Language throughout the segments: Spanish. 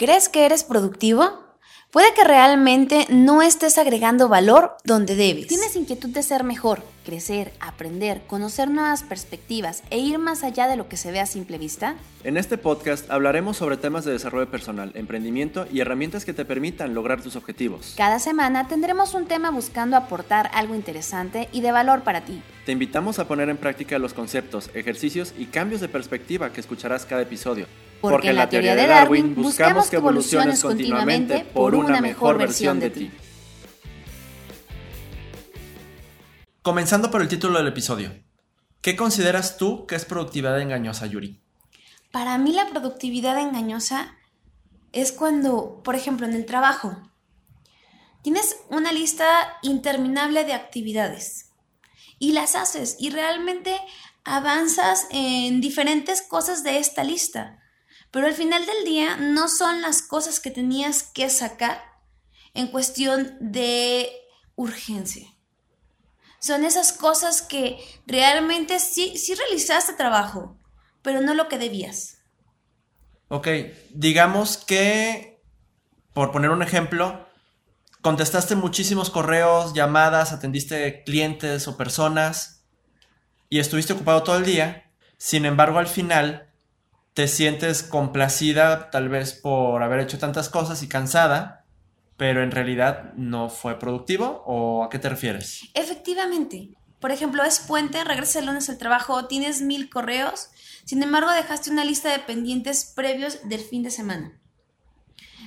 ¿Crees que eres productivo? Puede que realmente no estés agregando valor donde debes. ¿Tienes inquietud de ser mejor, crecer, aprender, conocer nuevas perspectivas e ir más allá de lo que se ve a simple vista? En este podcast hablaremos sobre temas de desarrollo personal, emprendimiento y herramientas que te permitan lograr tus objetivos. Cada semana tendremos un tema buscando aportar algo interesante y de valor para ti. Te invitamos a poner en práctica los conceptos, ejercicios y cambios de perspectiva que escucharás cada episodio. Porque, en la teoría de Darwin buscamos que evoluciones continuamente por una mejor versión de ti. Comenzando por el título del episodio. ¿Qué consideras tú que es productividad engañosa, Yuri? Para mí la productividad engañosa es cuando, por ejemplo, en el trabajo, tienes una lista interminable de actividades y las haces y realmente avanzas en diferentes cosas de esta lista pero al final del día no son las cosas que tenías que sacar en cuestión de urgencia. Son esas cosas que realmente sí, sí realizaste trabajo, pero no lo que debías. Ok, digamos que, por poner un ejemplo, contestaste muchísimos correos, llamadas, atendiste clientes o personas y estuviste ocupado todo el día. Sin embargo, al final te sientes complacida tal vez por haber hecho tantas cosas y cansada, pero en realidad no fue productivo o a qué te refieres? Efectivamente. Por ejemplo, es puente, regresas el lunes al trabajo, tienes mil correos, sin embargo dejaste una lista de pendientes previos del fin de semana.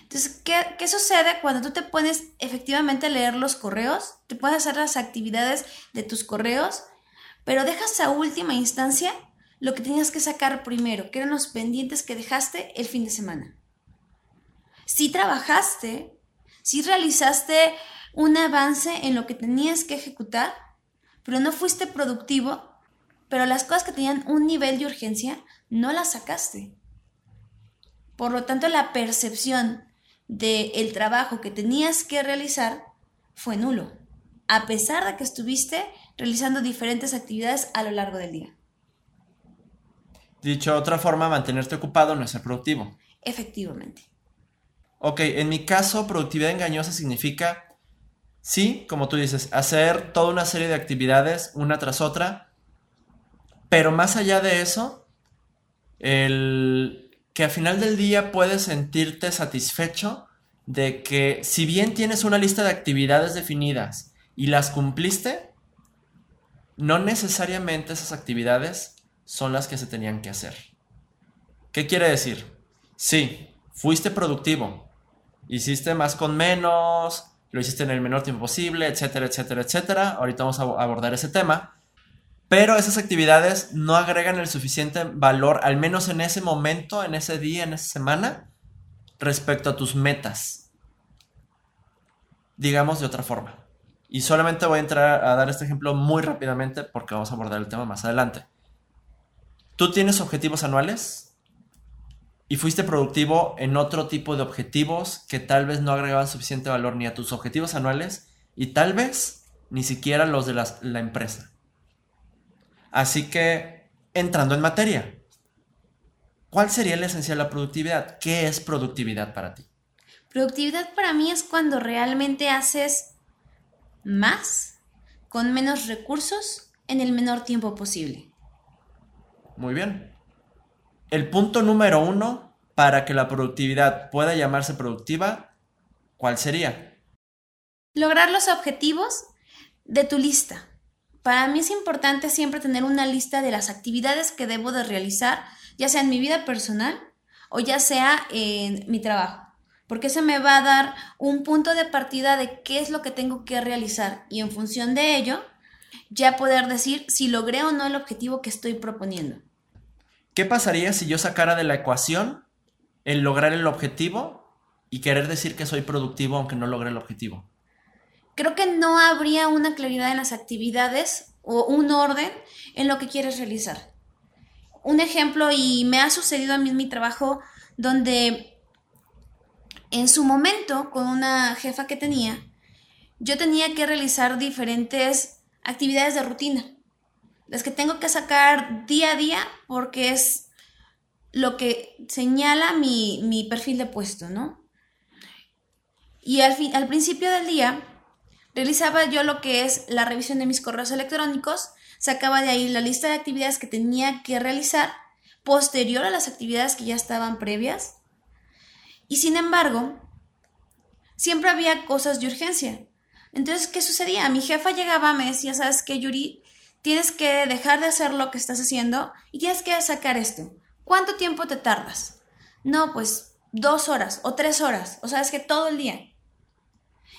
Entonces, ¿qué, ¿qué, sucede cuando tú te pones efectivamente a leer los correos? Te puedes hacer las actividades de tus correos, pero dejas a última instancia lo que tenías que sacar primero, que eran los pendientes que dejaste el fin de semana. Si trabajaste, si realizaste un avance en lo que tenías que ejecutar, pero no fuiste productivo, pero las cosas que tenían un nivel de urgencia no las sacaste. Por lo tanto, la percepción del trabajo que tenías que realizar fue nulo, a pesar de que estuviste realizando diferentes actividades a lo largo del día. Dicho de otra forma, mantenerte ocupado no es ser productivo. Efectivamente. Ok, en mi caso, productividad engañosa significa, sí, como tú dices, hacer toda una serie de actividades una tras otra, pero más allá de eso, el que al final del día puedes sentirte satisfecho de que si bien tienes una lista de actividades definidas y las cumpliste, no necesariamente esas actividades son las que se tenían que hacer. ¿Qué quiere decir? Sí, fuiste productivo, hiciste más con menos, lo hiciste en el menor tiempo posible, etcétera, etcétera, etcétera. Ahorita vamos a abordar ese tema. Pero esas actividades no agregan el suficiente valor, al menos en ese momento, en ese día, en esa semana, respecto a tus metas. Digamos de otra forma. Y solamente voy a entrar a dar este ejemplo muy rápidamente porque vamos a abordar el tema más adelante. ¿Tú tienes objetivos anuales? Y fuiste productivo en otro tipo de objetivos que tal vez no agregaban suficiente valor ni a tus objetivos anuales y tal vez ni siquiera los de la, empresa. Así que, entrando en materia, ¿cuál sería la esencia de la productividad? ¿Qué es productividad para ti? Productividad para mí es cuando realmente haces más con menos recursos en el menor tiempo posible. Muy bien. El punto número uno para que la productividad pueda llamarse productiva, ¿cuál sería? Lograr los objetivos de tu lista. Para mí es importante siempre tener una lista de las actividades que debo de realizar, ya sea en mi vida personal o ya sea en mi trabajo, porque eso me va a dar un punto de partida de qué es lo que tengo que realizar y en función de ello ya poder decir si logré o no el objetivo que estoy proponiendo. ¿Qué pasaría si yo sacara de la ecuación el lograr el objetivo y querer decir que soy productivo aunque no logre el objetivo? Creo que no habría una claridad en las actividades o un orden en lo que quieres realizar. Un ejemplo, y me ha sucedido a mí en mi trabajo, donde en su momento, con una jefa que tenía, yo tenía que realizar diferentes actividades de rutina. Las que tengo que sacar día a día porque es lo que señala mi, mi perfil de puesto, ¿no? Y al, fin, al principio del día realizaba yo lo que es la revisión de mis correos electrónicos, sacaba de ahí la lista de actividades que tenía que realizar posterior a las actividades que ya estaban previas. Y sin embargo, siempre había cosas de urgencia. Entonces, ¿qué sucedía? Mi jefa llegaba, me decía, ¿sabes qué, Yuri? Tienes que dejar de hacer lo que estás haciendo y tienes que sacar esto. ¿Cuánto tiempo te tardas? No, pues dos horas o tres horas. O sea, es que todo el día.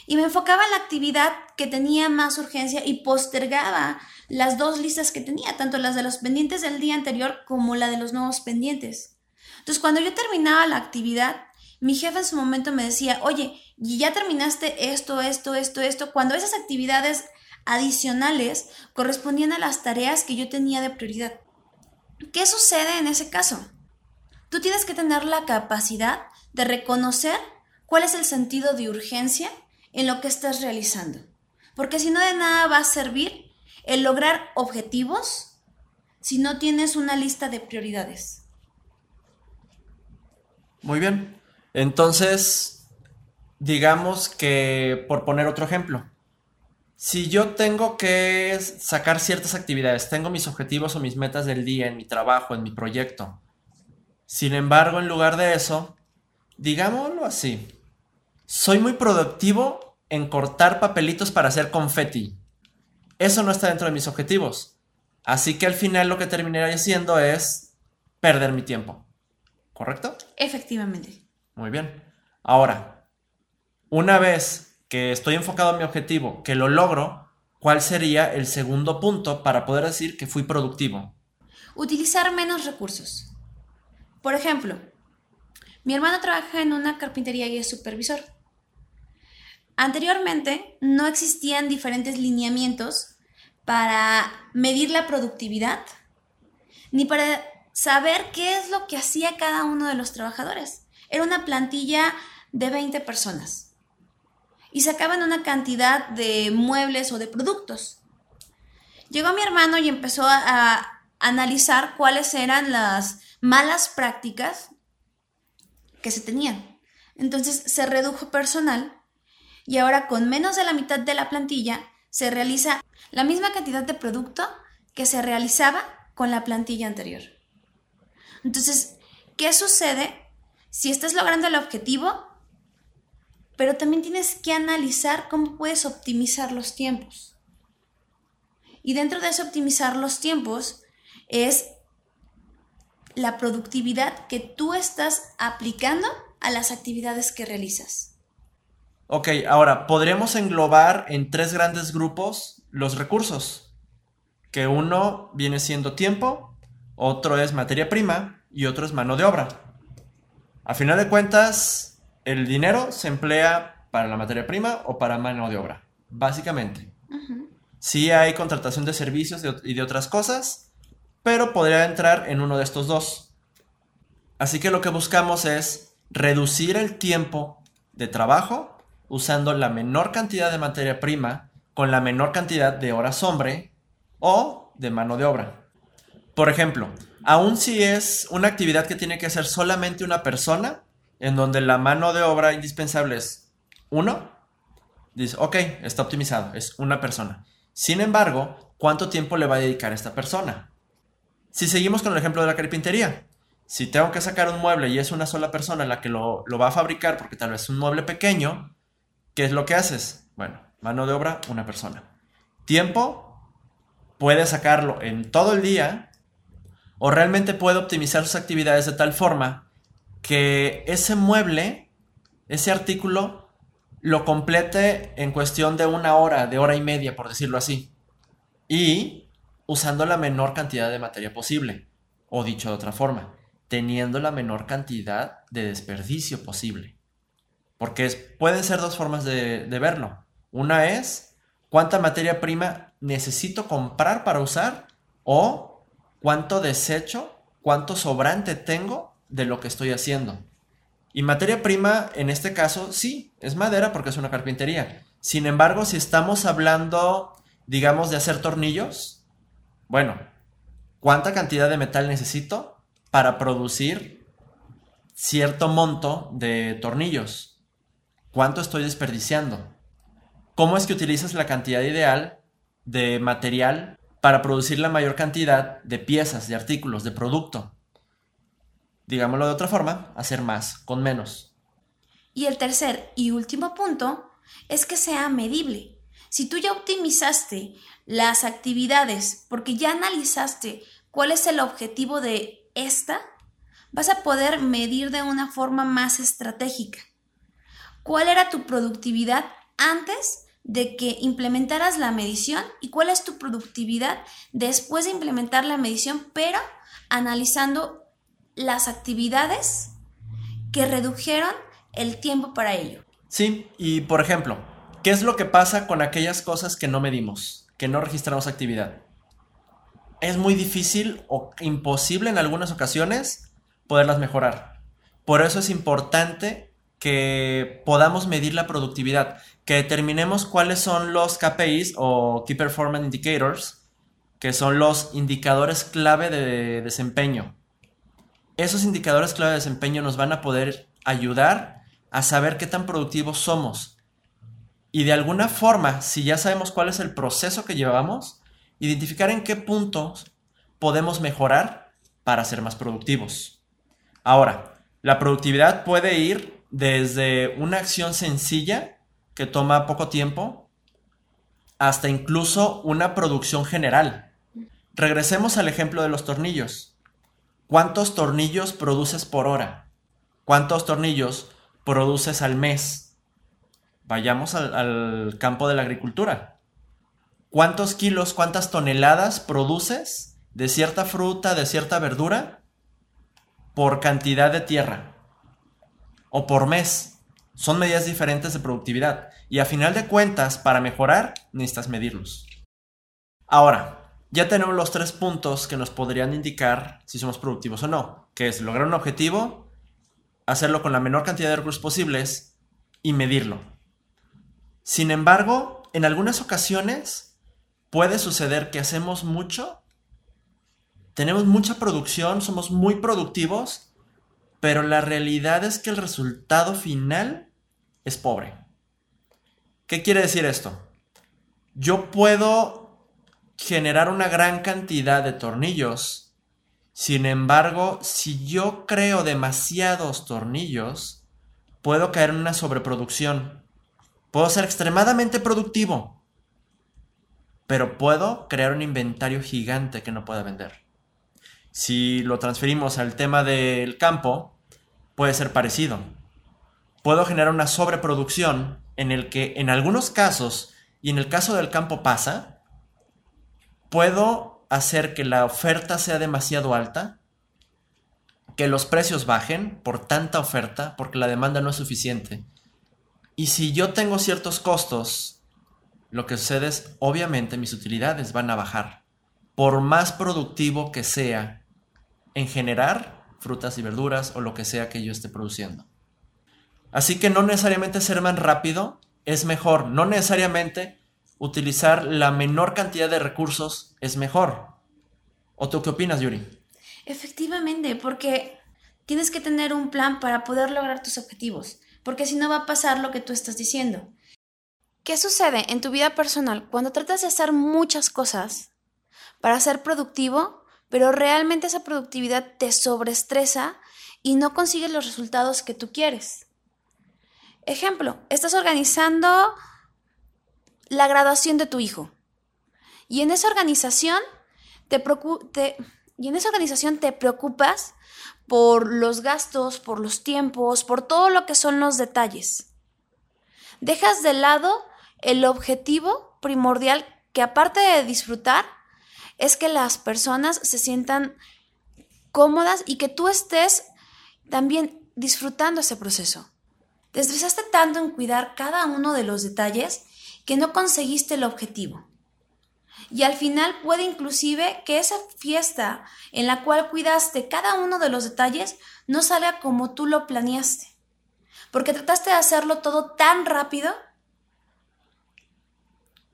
Y me enfocaba en la actividad que tenía más urgencia y postergaba las dos listas que tenía, tanto las de los pendientes del día anterior como la de los nuevos pendientes. Entonces, cuando yo terminaba la actividad, mi jefe en su momento me decía, oye, ya terminaste esto, esto, esto, esto, cuando esas actividades adicionales correspondían a las tareas que yo tenía de prioridad. ¿Qué sucede en ese caso? Tú tienes que tener la capacidad de reconocer cuál es el sentido de urgencia en lo que estás realizando. Porque si no de nada va a servir el lograr objetivos si no tienes una lista de prioridades. Muy bien. Entonces, digamos que, por poner otro ejemplo, si yo tengo que sacar ciertas actividades, tengo mis objetivos o mis metas del día en mi trabajo, en mi proyecto. Sin embargo, en lugar de eso, digámoslo así, soy muy productivo en cortar papelitos para hacer confeti. Eso no está dentro de mis objetivos. Así que al final lo que terminaré haciendo es perder mi tiempo. ¿Correcto? Efectivamente. Muy bien. Ahora, una vez que estoy enfocado en mi objetivo, que lo logro, ¿cuál sería el segundo punto para poder decir que fui productivo? Utilizar menos recursos. Por ejemplo, mi hermano trabaja en una carpintería y es supervisor. Anteriormente no existían diferentes lineamientos para medir la productividad, ni para saber qué es lo que hacía cada uno de los trabajadores. Era una plantilla de 20 personas y sacaban una cantidad de muebles o de productos. Llegó mi hermano y empezó a, a analizar cuáles eran las malas prácticas que se tenían. Entonces se redujo personal y ahora con menos de la mitad de la plantilla se realiza la misma cantidad de producto que se realizaba con la plantilla anterior. Entonces, ¿qué sucede si estás logrando el objetivo? Pero también tienes que analizar cómo puedes optimizar los tiempos. Y dentro de eso optimizar los tiempos es la productividad que tú estás aplicando a las actividades que realizas. Ok, ahora, podríamos englobar en tres grandes grupos los recursos, que uno viene siendo tiempo, otro es materia prima y otro es mano de obra. A final de cuentas, el dinero se emplea para la materia prima o para mano de obra, básicamente. Sí hay contratación de servicios y de otras cosas, pero podría entrar en uno de estos dos. Así que lo que buscamos es reducir el tiempo de trabajo usando la menor cantidad de materia prima con la menor cantidad de horas hombre o de mano de obra. Por ejemplo, aun si es una actividad que tiene que hacer solamente una persona, en donde la mano de obra indispensable es uno, dice, ok, está optimizado, es una persona. Sin embargo, ¿cuánto tiempo le va a dedicar esta persona? Si seguimos con el ejemplo de la carpintería, si tengo que sacar un mueble y es una sola persona la que lo, lo va a fabricar porque tal vez es un mueble pequeño, ¿Qué es lo que haces? Bueno, mano de obra, una persona. Tiempo, puede sacarlo en todo el día o realmente puede optimizar sus actividades de tal forma que ese mueble, ese artículo, lo complete en cuestión de una hora, de hora y media, por decirlo así. Y usando la menor cantidad de materia posible. O dicho de otra forma, teniendo la menor cantidad de desperdicio posible. Porque pueden ser dos formas de, verlo. Una es cuánta materia prima necesito comprar para usar o cuánto desecho, cuánto sobrante tengo de lo que estoy haciendo. Y materia prima, en este caso, sí, es madera porque es una carpintería. Sin embargo, si estamos hablando, digamos, de hacer tornillos, bueno, ¿cuánta cantidad de metal necesito para producir cierto monto de tornillos. ¿Cuánto estoy desperdiciando? ¿Cómo es que utilizas la cantidad ideal de material para producir la mayor cantidad de piezas, de artículos, de producto? Digámoslo de otra forma, hacer más con menos. Y el tercer y último punto es que sea medible. Si tú ya optimizaste las actividades porque ya analizaste cuál es el objetivo de esta, vas a poder medir de una forma más estratégica. ¿Cuál era tu productividad antes de que implementaras la medición y cuál es tu productividad después de implementar la medición, pero analizando las actividades que redujeron el tiempo para ello? Sí, y por ejemplo, ¿qué es lo que pasa con aquellas cosas que no medimos, que no registramos actividad? Es muy difícil o imposible en algunas ocasiones poderlas mejorar. Por eso es importante que podamos medir la productividad, que determinemos cuáles son los KPIs o Key Performance Indicators, que son los indicadores clave de desempeño. Esos indicadores clave de desempeño nos van a poder ayudar a saber qué tan productivos somos. Y de alguna forma, si ya sabemos cuál es el proceso que llevamos, identificar en qué puntos podemos mejorar para ser más productivos. Ahora, la productividad puede ir desde una acción sencilla que toma poco tiempo hasta incluso una producción general. Regresemos al ejemplo de los tornillos. ¿Cuántos tornillos produces por hora? ¿Cuántos tornillos produces al mes? Vayamos al, campo de la agricultura. ¿Cuántos kilos, cuántas toneladas produces de cierta fruta, de cierta verdura por cantidad de tierra o por mes. Son medidas diferentes de productividad y a final de cuentas, para mejorar, necesitas medirlos. Ahora, ya tenemos los tres puntos que nos podrían indicar si somos productivos o no, que es lograr un objetivo, hacerlo con la menor cantidad de recursos posibles y medirlo. Sin embargo, en algunas ocasiones puede suceder que hacemos mucho tenemos mucha producción, somos muy productivos, pero la realidad es que el resultado final es pobre. ¿Qué quiere decir esto? Yo puedo generar una gran cantidad de tornillos, sin embargo, si yo creo demasiados tornillos, puedo caer en una sobreproducción. Puedo ser extremadamente productivo, pero puedo crear un inventario gigante que no pueda vender. Si lo transferimos al tema del campo, puede ser parecido. Puedo generar una sobreproducción en el que en algunos casos, y en el caso del campo pasa, puedo hacer que la oferta sea demasiado alta, que los precios bajen por tanta oferta, porque la demanda no es suficiente. Y si yo tengo ciertos costos, lo que sucede es, obviamente, mis utilidades van a bajar. Por más productivo que sea en generar frutas y verduras o lo que sea que yo esté produciendo. Así que no necesariamente ser más rápido es mejor, no necesariamente utilizar la menor cantidad de recursos es mejor. ¿O tú qué opinas, Yuri? Efectivamente, porque tienes que tener un plan para poder lograr tus objetivos, porque si no va a pasar lo que tú estás diciendo. ¿Qué sucede en tu vida personal cuando tratas de hacer muchas cosas para ser productivo? Pero realmente esa productividad te sobreestresa y no consigues los resultados que tú quieres. Ejemplo, estás organizando la graduación de tu hijo y en esa organización te, y en esa organización te preocupas por los gastos, por los tiempos, por todo lo que son los detalles. Dejas de lado el objetivo primordial que aparte de disfrutar, es que las personas se sientan cómodas y que tú estés también disfrutando ese proceso. Te estresaste tanto en cuidar cada uno de los detalles que no conseguiste el objetivo. Y al final puede inclusive que esa fiesta en la cual cuidaste cada uno de los detalles no salga como tú lo planeaste. Porque trataste de hacerlo todo tan rápido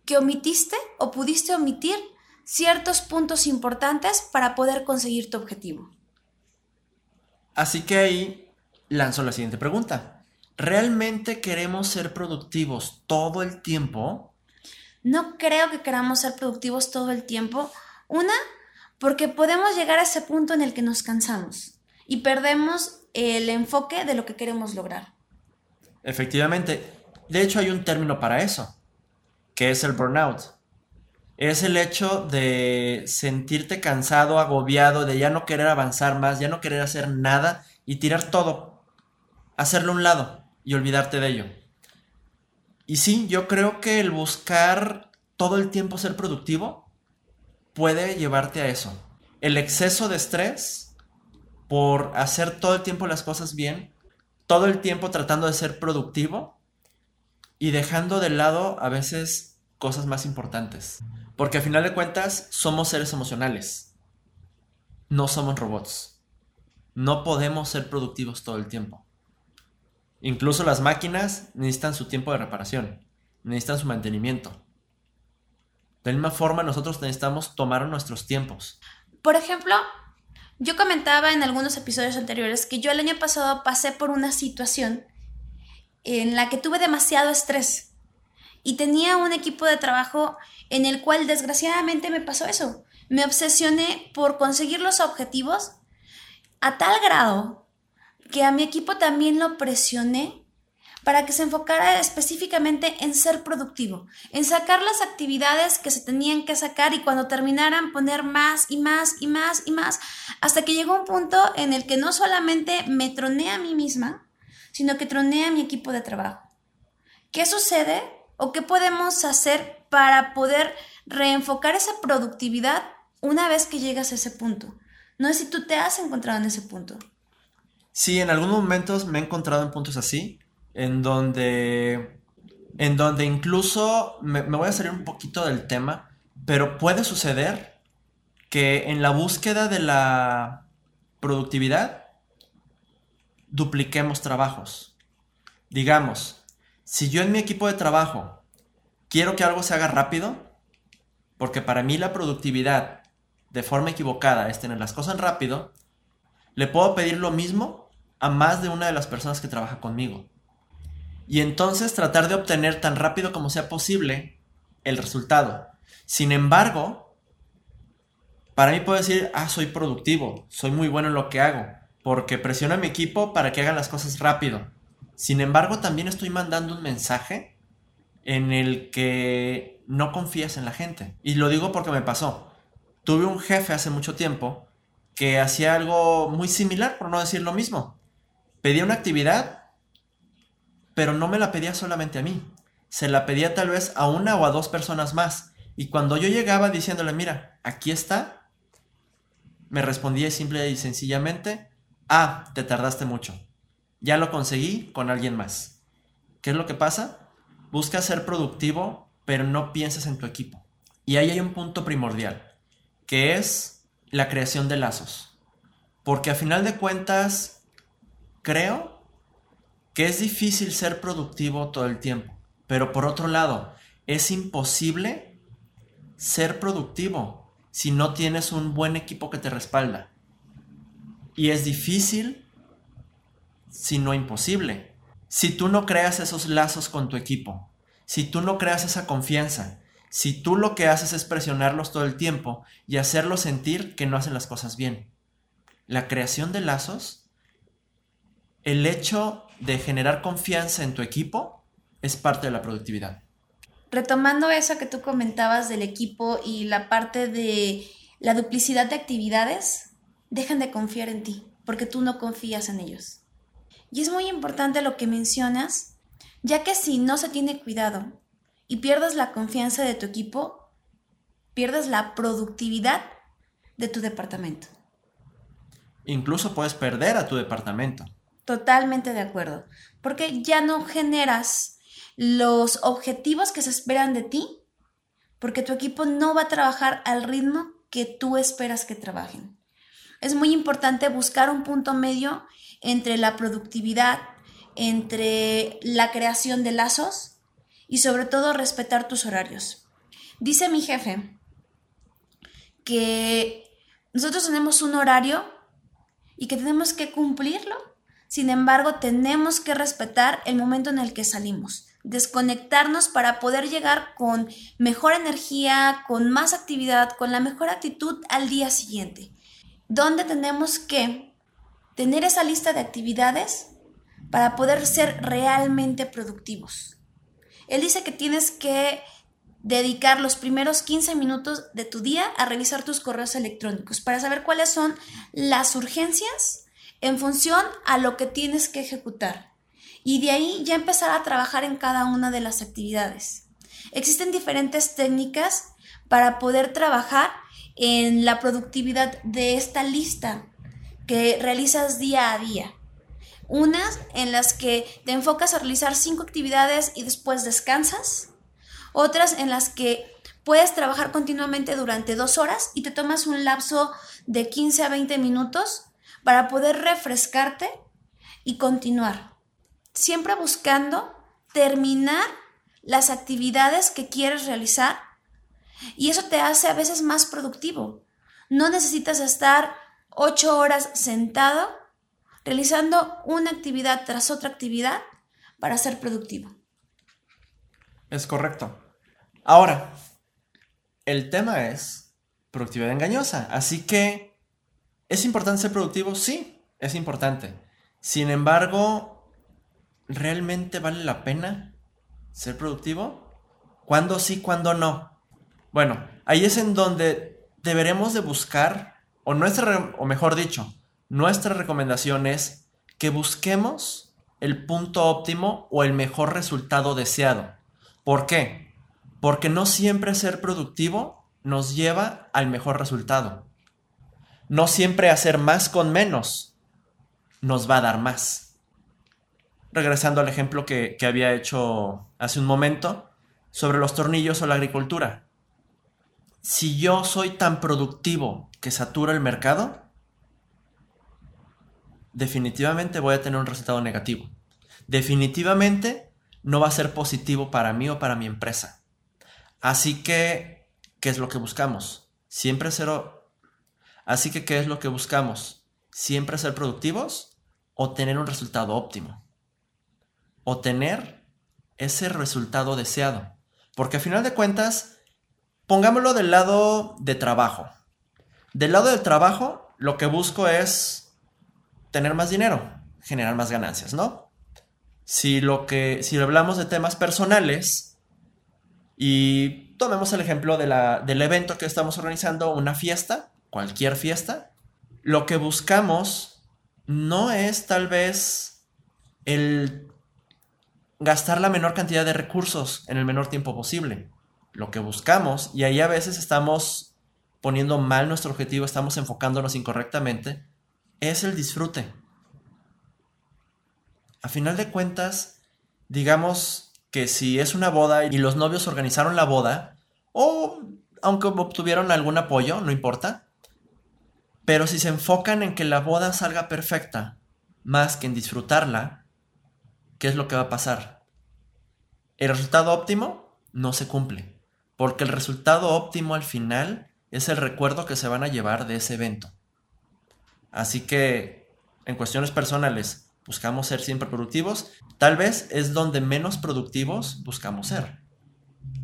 que omitiste o pudiste omitir ciertos puntos importantes para poder conseguir tu objetivo. Así que ahí lanzo la siguiente pregunta. ¿Realmente queremos ser productivos todo el tiempo? No creo que queramos ser productivos todo el tiempo. Una, porque podemos llegar a ese punto en el que nos cansamos y perdemos el enfoque de lo que queremos lograr. Efectivamente. De hecho, hay un término para eso, que es el burnout. Es el hecho de sentirte cansado, agobiado, de ya no querer avanzar más, ya no querer hacer nada y tirar todo, hacerlo a un lado y olvidarte de ello. Y sí, yo creo que el buscar todo el tiempo ser productivo puede llevarte a eso. El exceso de estrés por hacer todo el tiempo las cosas bien, todo el tiempo tratando de ser productivo y dejando de lado a veces cosas más importantes. Porque al final de cuentas somos seres emocionales, no somos robots. No podemos ser productivos todo el tiempo. Incluso las máquinas necesitan su tiempo de reparación, necesitan su mantenimiento. De la misma forma, nosotros necesitamos tomar nuestros tiempos. Por ejemplo, yo comentaba en algunos episodios anteriores que yo el año pasado pasé por una situación en la que tuve demasiado estrés y tenía un equipo de trabajo en el cual desgraciadamente me pasó eso. Me obsesioné por conseguir los objetivos a tal grado que a mi equipo también lo presioné para que se enfocara específicamente en ser productivo, en sacar las actividades que se tenían que sacar y cuando terminaran poner más y más y más y más, hasta que llegó un punto en el que no solamente me troné a mí misma, sino que troné a mi equipo de trabajo. ¿Qué sucede o qué podemos hacer para poder reenfocar esa productividad una vez que llegas a ese punto? No sé si tú te has encontrado en ese punto. Sí, en algunos momentos me he encontrado en puntos así, en donde, en donde incluso me, me voy a salir un poquito del tema, pero puede suceder que en la búsqueda de la productividad dupliquemos trabajos. Digamos, si yo en mi equipo de trabajo quiero que algo se haga rápido, porque para mí la productividad de forma equivocada es tener las cosas rápido, le puedo pedir lo mismo a más de una de las personas que trabaja conmigo. Y entonces tratar de obtener tan rápido como sea posible el resultado. Sin embargo, para mí puedo decir, ah, soy productivo, soy muy bueno en lo que hago, porque presiono a mi equipo para que hagan las cosas rápido. Sin embargo, también estoy mandando un mensaje en el que no confías en la gente. Y lo digo porque me pasó. Tuve un jefe hace mucho tiempo que hacía algo muy similar, por no decir lo mismo pedía una actividad, pero no me la pedía solamente a mí. Se la pedía tal vez a una o a dos personas más. Y cuando yo llegaba diciéndole, mira, aquí está, me respondía simple y sencillamente, ah, te tardaste mucho. Ya lo conseguí con alguien más. ¿Qué es lo que pasa? Busca ser productivo, pero no pienses en tu equipo. Y ahí hay un punto primordial, que es la creación de lazos. Porque a final de cuentas, creo que es difícil ser productivo todo el tiempo, pero por otro lado, es imposible ser productivo si no tienes un buen equipo que te respalda. Y es difícil, si no imposible, si tú no creas esos lazos con tu equipo, si tú no creas esa confianza, si tú lo que haces es presionarlos todo el tiempo y hacerlos sentir que no hacen las cosas bien. La creación de lazos el hecho de generar confianza en tu equipo es parte de la productividad. Retomando eso que tú comentabas del equipo y la parte de la duplicidad de actividades, dejan de confiar en ti porque tú no confías en ellos. Y es muy importante lo que mencionas, ya que si no se tiene cuidado y pierdes la confianza de tu equipo, pierdes la productividad de tu departamento. Incluso puedes perder a tu departamento. Totalmente de acuerdo, porque ya no generas los objetivos que se esperan de ti, porque tu equipo no va a trabajar al ritmo que tú esperas que trabajen. Es muy importante buscar un punto medio entre la productividad, entre la creación de lazos y sobre todo respetar tus horarios. Dice mi jefe que nosotros tenemos un horario y que tenemos que cumplirlo. Sin embargo, tenemos que respetar el momento en el que salimos, desconectarnos para poder llegar con mejor energía, con más actividad, con la mejor actitud al día siguiente. Donde tenemos que tener esa lista de actividades para poder ser realmente productivos. Él dice que tienes que dedicar los primeros 15 minutos de tu día a revisar tus correos electrónicos para saber cuáles son las urgencias en función a lo que tienes que ejecutar. Y de ahí ya empezar a trabajar en cada una de las actividades. Existen diferentes técnicas para poder trabajar en la productividad de esta lista que realizas día a día. Unas en las que te enfocas a realizar cinco actividades y después descansas. Otras en las que puedes trabajar continuamente durante dos horas y te tomas un lapso de 15 a 20 minutos para poder refrescarte y continuar. Siempre buscando terminar las actividades que quieres realizar y eso te hace a veces más productivo. No necesitas estar ocho horas sentado realizando una actividad tras otra actividad para ser productivo. Es correcto. Ahora, el tema es productividad engañosa. Así que, ¿es importante ser productivo? Sí, es importante. Sin embargo, ¿realmente vale la pena ser productivo? ¿Cuándo sí, cuándo no? Bueno, ahí es en donde deberemos de buscar, o nuestra, o mejor dicho, nuestra recomendación es que busquemos el punto óptimo o el mejor resultado deseado. ¿Por qué? Porque no siempre ser productivo nos lleva al mejor resultado. No siempre hacer más con menos nos va a dar más. Regresando al ejemplo que, que había hecho hace un momento sobre los tornillos o la agricultura. Si yo soy tan productivo que satura el mercado, definitivamente voy a tener un resultado negativo. Definitivamente no va a ser positivo para mí o para mi empresa. Así que, ¿qué es lo que buscamos? Siempre ser... Así que, ¿qué es lo que buscamos? Siempre ser productivos o tener un resultado óptimo. O tener ese resultado deseado. Porque a final de cuentas, pongámoslo del lado de trabajo. Del lado del trabajo, lo que busco es tener más dinero, generar más ganancias, ¿no? Si lo que, si hablamos de temas personales y tomemos el ejemplo de la, del evento que estamos organizando, una fiesta, cualquier fiesta, lo que buscamos no es tal vez el gastar la menor cantidad de recursos en el menor tiempo posible. Lo que buscamos, y ahí a veces estamos poniendo mal nuestro objetivo, estamos enfocándonos incorrectamente, es el disfrute. A final de cuentas, digamos que si es una boda y los novios organizaron la boda, o aunque obtuvieron algún apoyo, no importa, pero si se enfocan en que la boda salga perfecta, más que en disfrutarla, ¿qué es lo que va a pasar? El resultado óptimo no se cumple, porque el resultado óptimo al final es el recuerdo que se van a llevar de ese evento. Así que en cuestiones personales buscamos ser siempre productivos, tal vez es donde menos productivos buscamos ser.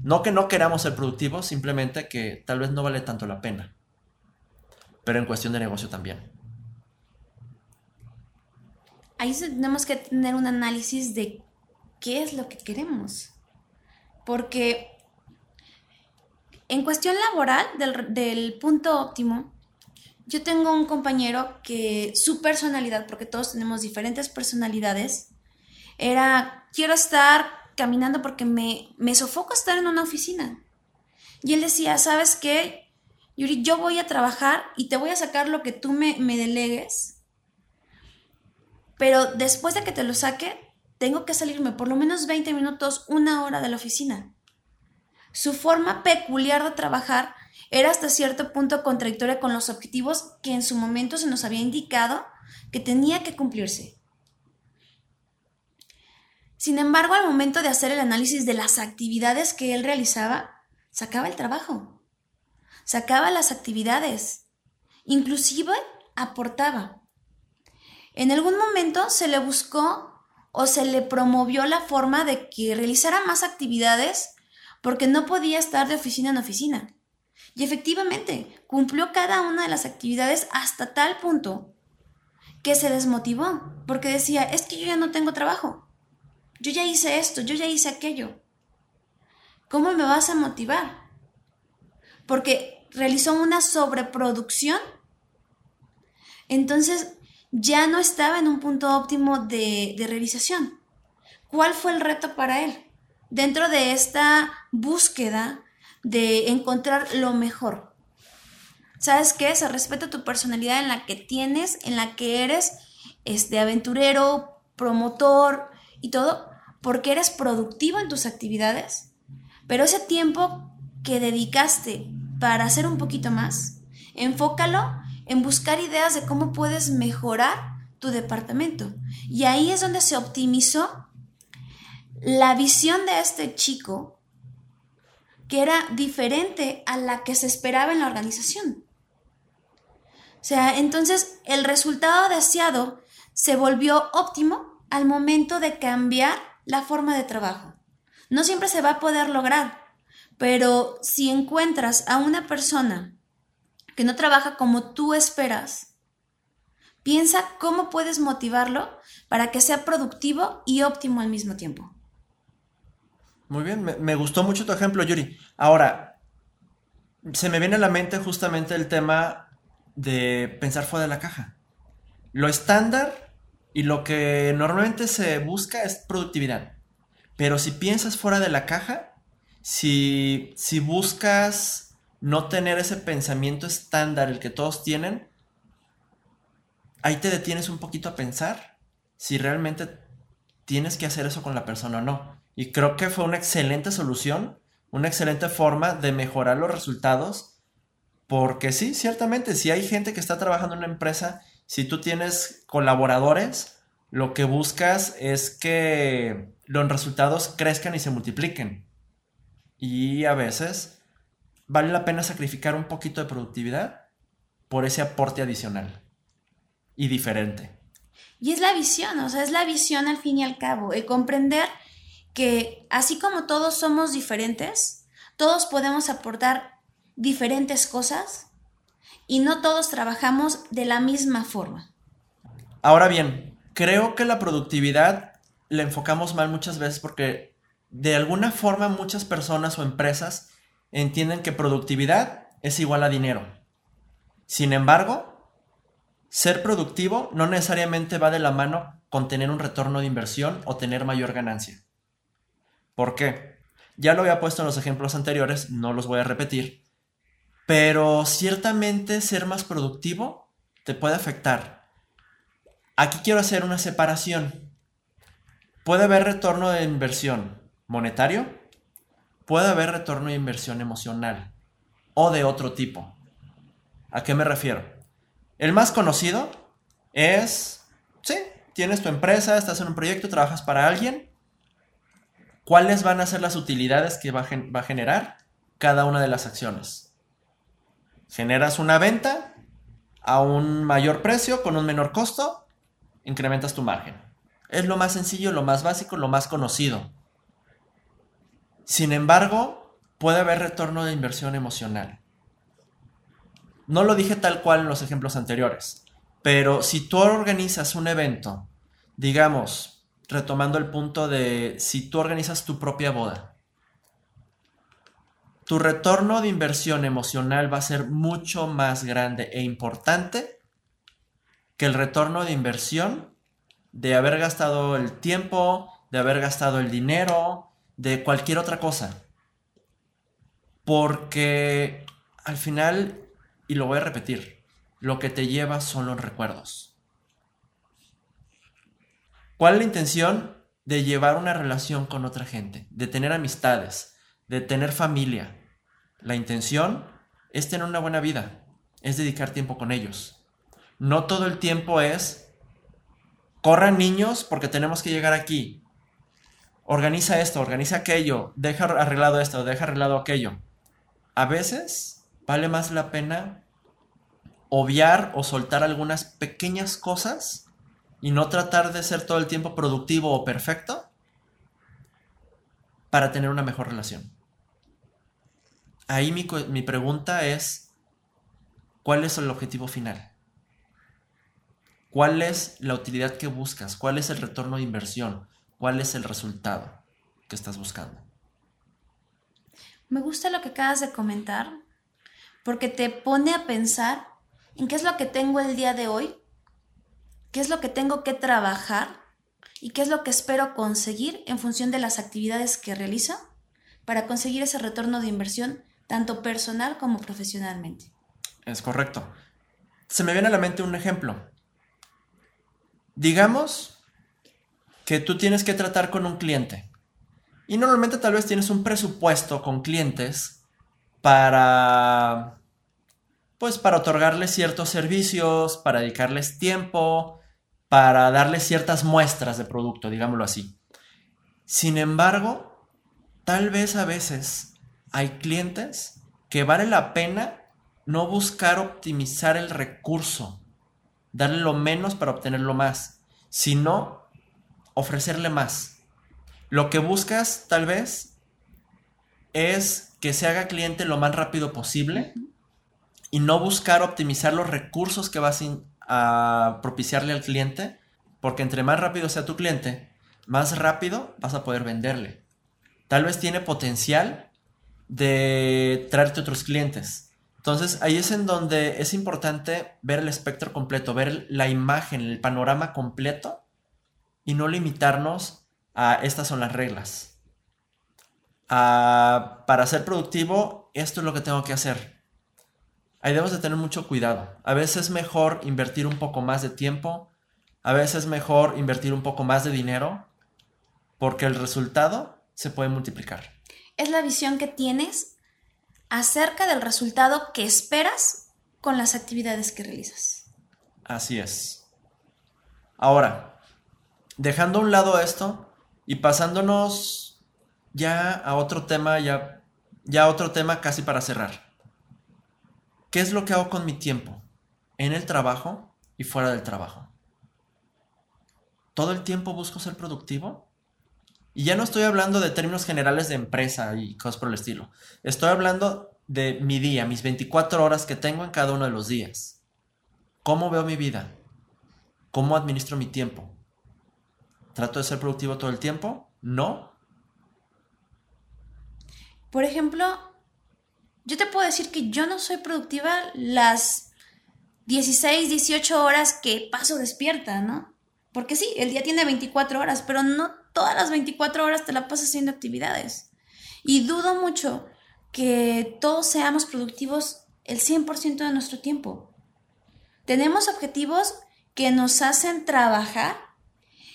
No que no queramos ser productivos, simplemente que tal vez no vale tanto la pena. Pero en cuestión de negocio también. Ahí tenemos que tener un análisis de qué es lo que queremos. Porque en cuestión laboral, del, punto óptimo, yo tengo un compañero que su personalidad, porque todos tenemos diferentes personalidades, era, quiero estar caminando porque me, me sofoco estar en una oficina. Y él decía, ¿sabes qué? Yuri, yo voy a trabajar y te voy a sacar lo que tú me, me delegues, pero después de que te lo saque, tengo que salirme por lo menos 20 minutos, una hora de la oficina. Su forma peculiar de trabajar era hasta cierto punto contradictoria con los objetivos que en su momento se nos había indicado que tenía que cumplirse. Sin embargo, al momento de hacer el análisis de las actividades que él realizaba, sacaba el trabajo, sacaba las actividades, inclusive aportaba. En algún momento se le buscó o se le promovió la forma de que realizara más actividades porque no podía estar de oficina en oficina. Y efectivamente, cumplió cada una de las actividades hasta tal punto que se desmotivó, porque decía, es que yo ya no tengo trabajo, yo ya hice esto, yo ya hice aquello. ¿Cómo me vas a motivar? Porque realizó una sobreproducción. Entonces ya no estaba en un punto óptimo de, de realización. ¿Cuál fue el reto para él? Dentro de esta búsqueda de encontrar lo mejor. ¿Sabes qué? Se respeta tu personalidad en la que tienes, en la que eres este aventurero, promotor y todo, porque eres productivo en tus actividades. Pero ese tiempo que dedicaste para hacer un poquito más, enfócalo en buscar ideas de cómo puedes mejorar tu departamento. Y ahí es donde se optimizó la visión de este chico, que era diferente a la que se esperaba en la organización. O sea, entonces el resultado deseado se volvió óptimo al momento de cambiar la forma de trabajo. No siempre se va a poder lograr, pero si encuentras a una persona que no trabaja como tú esperas, piensa cómo puedes motivarlo para que sea productivo y óptimo al mismo tiempo. Muy bien, me, gustó mucho tu ejemplo, Yuri. Ahora, se me viene a la mente justamente el tema de pensar fuera de la caja. Lo estándar y lo que normalmente se busca es productividad. Pero si piensas fuera de la caja, si, si buscas no tener ese pensamiento estándar, el que todos tienen, ahí te detienes un poquito a pensar si realmente tienes que hacer eso con la persona o no. Y creo que fue una excelente solución, una excelente forma de mejorar los resultados porque sí, ciertamente, si hay gente que está trabajando en una empresa, si tú tienes colaboradores, lo que buscas es que los resultados crezcan y se multipliquen. Y a veces vale la pena sacrificar un poquito de productividad por ese aporte adicional y diferente. Y es la visión, o sea, es la visión al fin y al cabo, el comprender que así como todos somos diferentes, todos podemos aportar diferentes cosas y no todos trabajamos de la misma forma. Ahora bien, creo que la productividad la enfocamos mal muchas veces porque de alguna forma muchas personas o empresas entienden que productividad es igual a dinero. Sin embargo, ser productivo no necesariamente va de la mano con tener un retorno de inversión o tener mayor ganancia. ¿Por qué? Ya lo había puesto en los ejemplos anteriores, no los voy a repetir, pero ciertamente ser más productivo te puede afectar. Aquí quiero hacer una separación. Puede haber retorno de inversión monetario, puede haber retorno de inversión emocional o de otro tipo. ¿A qué me refiero? El más conocido es, sí, tienes tu empresa, estás en un proyecto, trabajas para alguien. ¿Cuáles van a ser las utilidades que va a, generar cada una de las acciones? Generas una venta a un mayor precio con un menor costo, incrementas tu margen. Es lo más sencillo, lo más básico, lo más conocido. Sin embargo, puede haber retorno de inversión emocional. No lo dije tal cual en los ejemplos anteriores, pero si tú organizas un evento, digamos, retomando el punto de si tú organizas tu propia boda, tu retorno de inversión emocional va a ser mucho más grande e importante que el retorno de inversión de haber gastado el tiempo, de haber gastado el dinero, de cualquier otra cosa. Porque al final, y lo voy a repetir, lo que te lleva son los recuerdos. ¿Cuál es la intención de llevar una relación con otra gente? De tener amistades, de tener familia. La intención es tener una buena vida, es dedicar tiempo con ellos. No todo el tiempo es, corran niños porque tenemos que llegar aquí. Organiza esto, organiza aquello, deja arreglado esto, deja arreglado aquello. A veces vale más la pena obviar o soltar algunas pequeñas cosas y no tratar de ser todo el tiempo productivo o perfecto para tener una mejor relación. Ahí mi, mi pregunta es, ¿cuál es el objetivo final? ¿Cuál es la utilidad que buscas? ¿Cuál es el retorno de inversión? ¿Cuál es el resultado que estás buscando? Me gusta lo que acabas de comentar porque te pone a pensar en qué es lo que tengo el día de hoy, qué es lo que tengo que trabajar y qué es lo que espero conseguir en función de las actividades que realizo para conseguir ese retorno de inversión tanto personal como profesionalmente. Es correcto. Se me viene a la mente un ejemplo. Digamos que tú tienes que tratar con un cliente y normalmente tal vez tienes un presupuesto con clientes para pues para otorgarles ciertos servicios, para dedicarles tiempo, para darles ciertas muestras de producto, digámoslo así. Sin embargo, tal vez a veces hay clientes que vale la pena no buscar optimizar el recurso, darle lo menos para obtener lo más, sino ofrecerle más. Lo que buscas tal vez es que se haga cliente lo más rápido posible y no buscar optimizar los recursos que vas a propiciarle al cliente, porque entre más rápido sea tu cliente, más rápido vas a poder venderle. Tal vez tiene potencial de traerte otros clientes. Entonces ahí es en donde es importante ver el espectro completo, ver la imagen, el panorama completo y no limitarnos a estas son las reglas. para ser productivo, esto es lo que tengo que hacer. Ahí debemos de tener mucho cuidado. A veces es mejor invertir un poco más de tiempo, a veces es mejor invertir un poco más de dinero, porque el resultado se puede multiplicar es la visión que tienes acerca del resultado que esperas con las actividades que realizas. Así es. Ahora, dejando a un lado esto y pasándonos ya a otro tema, ya, ya a otro tema casi para cerrar. ¿Qué es lo que hago con mi tiempo? En el trabajo y fuera del trabajo. ¿Todo el tiempo busco ser productivo? Y ya no estoy hablando de términos generales de empresa y cosas por el estilo. Estoy hablando de mi día, mis 24 horas que tengo en cada uno de los días. ¿Cómo veo mi vida? ¿Cómo administro mi tiempo? ¿Trato de ser productivo todo el tiempo? No. Por ejemplo, yo te puedo decir que yo no soy productiva las 16, 18 horas que paso despierta, ¿no? Porque sí, el día tiene 24 horas, pero no todas las 24 horas te la pasas haciendo actividades. Y dudo mucho que todos seamos productivos el 100% de nuestro tiempo. Tenemos objetivos que nos hacen trabajar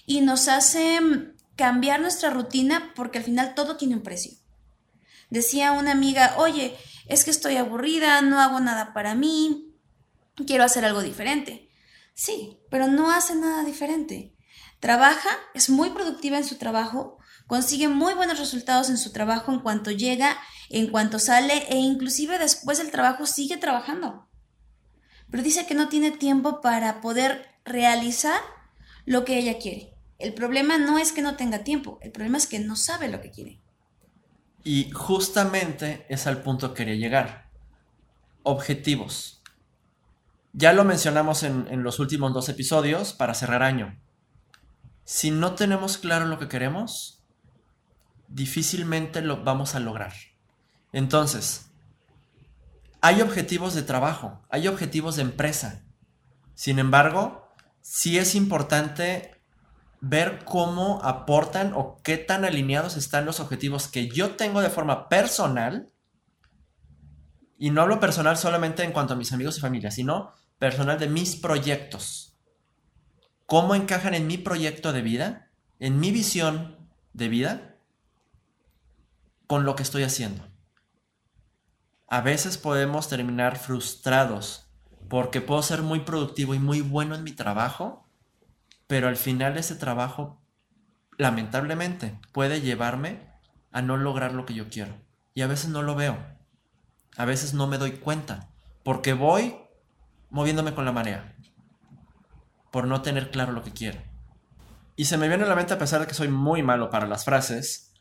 y nos hacen cambiar nuestra rutina porque al final todo tiene un precio. Decía una amiga, oye, es que estoy aburrida, no hago nada para mí, quiero hacer algo diferente. Sí, pero no hace nada diferente. Trabaja, es muy productiva en su trabajo, consigue muy buenos resultados en su trabajo en cuanto llega, en cuanto sale e inclusive después del trabajo sigue trabajando. Pero dice que no tiene tiempo para poder realizar lo que ella quiere. El problema no es que no tenga tiempo, el problema es que no sabe lo que quiere. Y justamente es al punto que quería llegar. Objetivos. Ya lo mencionamos en, en los últimos dos episodios para cerrar año si no tenemos claro lo que queremos, difícilmente lo vamos a lograr. Entonces, hay objetivos de trabajo, hay objetivos de empresa. Sin embargo, sí es importante ver cómo aportan o qué tan alineados están los objetivos que yo tengo de forma personal. Y no hablo personal solamente en cuanto a mis amigos y familia, sino personal de mis proyectos cómo encajan en mi proyecto de vida, en mi visión de vida, con lo que estoy haciendo. A veces podemos terminar frustrados porque puedo ser muy productivo y muy bueno en mi trabajo, pero al final ese trabajo, lamentablemente, puede llevarme a no lograr lo que yo quiero. Y a veces no lo veo. A veces no me doy cuenta, porque voy moviéndome con la marea. por no tener claro lo que quiero. Y se me viene a la mente, a pesar de que soy muy malo para las frases,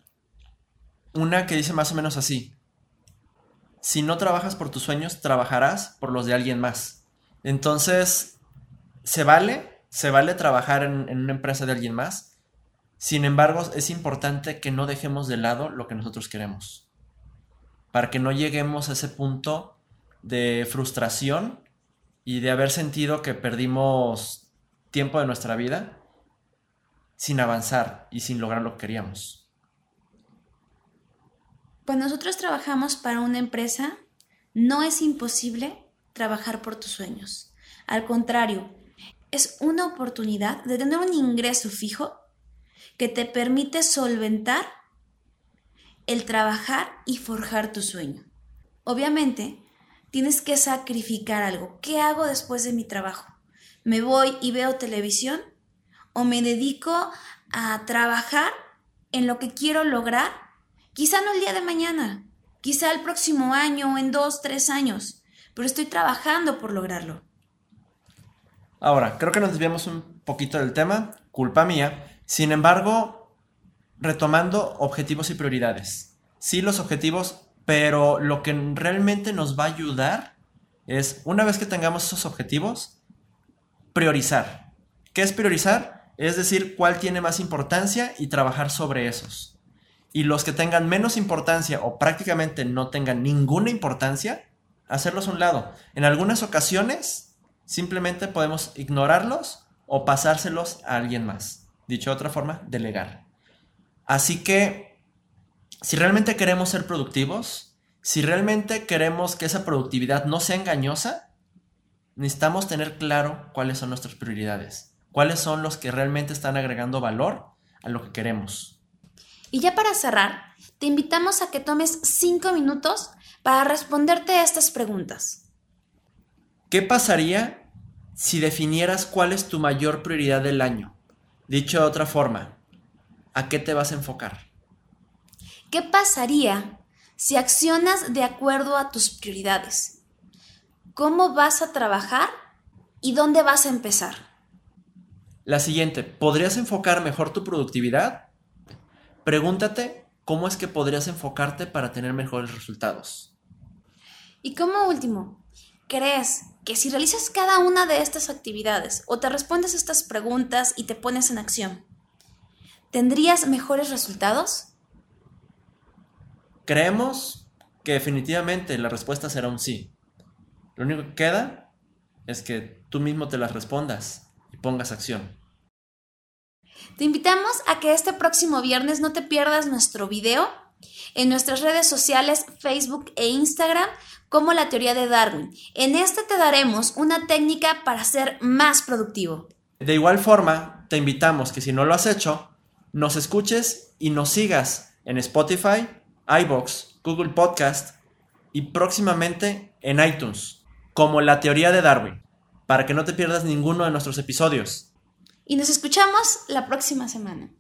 una que dice más o menos así. Si no trabajas por tus sueños, trabajarás por los de alguien más. Entonces, se vale, se vale trabajar en, una empresa de alguien más. Sin embargo, es importante que no dejemos de lado lo que nosotros queremos. Para que no lleguemos a ese punto de frustración y de haber sentido que perdimos tiempo de nuestra vida sin avanzar y sin lograr lo que queríamos. Cuando nosotros trabajamos para una empresa, no es imposible trabajar por tus sueños. Al contrario, es una oportunidad de tener un ingreso fijo que te permite solventar el trabajar y forjar tu sueño. Obviamente, tienes que sacrificar algo. ¿Qué hago después de mi trabajo? ¿Me voy y veo televisión? ¿O me dedico a trabajar en lo que quiero lograr? Quizá no el día de mañana, quizá el próximo año o en dos, tres años, pero estoy trabajando por lograrlo. Ahora, creo que nos desviamos un poquito del tema, culpa mía. Sin embargo, retomando objetivos y prioridades. Sí, los objetivos pero lo que realmente nos va a ayudar es, una vez que tengamos esos objetivos, priorizar. ¿Qué es priorizar? Es decir, cuál tiene más importancia y trabajar sobre esos. Y los que tengan menos importancia o prácticamente no tengan ninguna importancia, hacerlos a un lado. En algunas ocasiones, simplemente podemos ignorarlos o pasárselos a alguien más. Dicho de otra forma, delegar. Así que si realmente queremos ser productivos, si realmente queremos que esa productividad no sea engañosa, necesitamos tener claro cuáles son nuestras prioridades, cuáles son los que realmente están agregando valor a lo que queremos. Y ya para cerrar, te invitamos a que tomes cinco minutos para responderte a estas preguntas. ¿Qué pasaría si definieras cuál es tu mayor prioridad del año? Dicho de otra forma, ¿a qué te vas a enfocar? ¿Qué pasaría si accionas de acuerdo a tus prioridades? ¿Cómo vas a trabajar y dónde vas a empezar? La siguiente, ¿podrías enfocar mejor tu productividad? Pregúntate cómo es que podrías enfocarte para tener mejores resultados. Y como último, ¿crees que si realizas cada una de estas actividades o te respondes estas preguntas y te pones en acción, tendrías mejores resultados? Creemos que definitivamente la respuesta será un sí. Lo único que queda es que tú mismo te las respondas y pongas acción. Te invitamos a que este próximo viernes no te pierdas nuestro video en nuestras redes sociales Facebook e Instagram como la teoría de Darwin. En este te daremos una técnica para ser más productivo. De igual forma, te invitamos que si no lo has hecho, nos escuches y nos sigas en Spotify, iBox, Google Podcast y próximamente en iTunes, como La Teoría de Darwin, para que no te pierdas ninguno de nuestros episodios. Y nos escuchamos la próxima semana.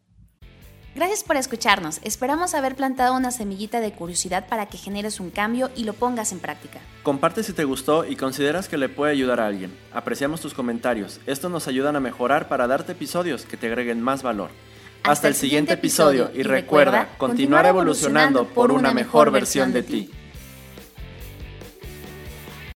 Gracias por escucharnos. Esperamos haber plantado una semillita de curiosidad para que generes un cambio y lo pongas en práctica. Comparte si te gustó y consideras que le puede ayudar a alguien. Apreciamos tus comentarios. Estos nos ayudan a mejorar para darte episodios que te agreguen más valor. Hasta el siguiente episodio y recuerda continuar evolucionando por una mejor versión de ti.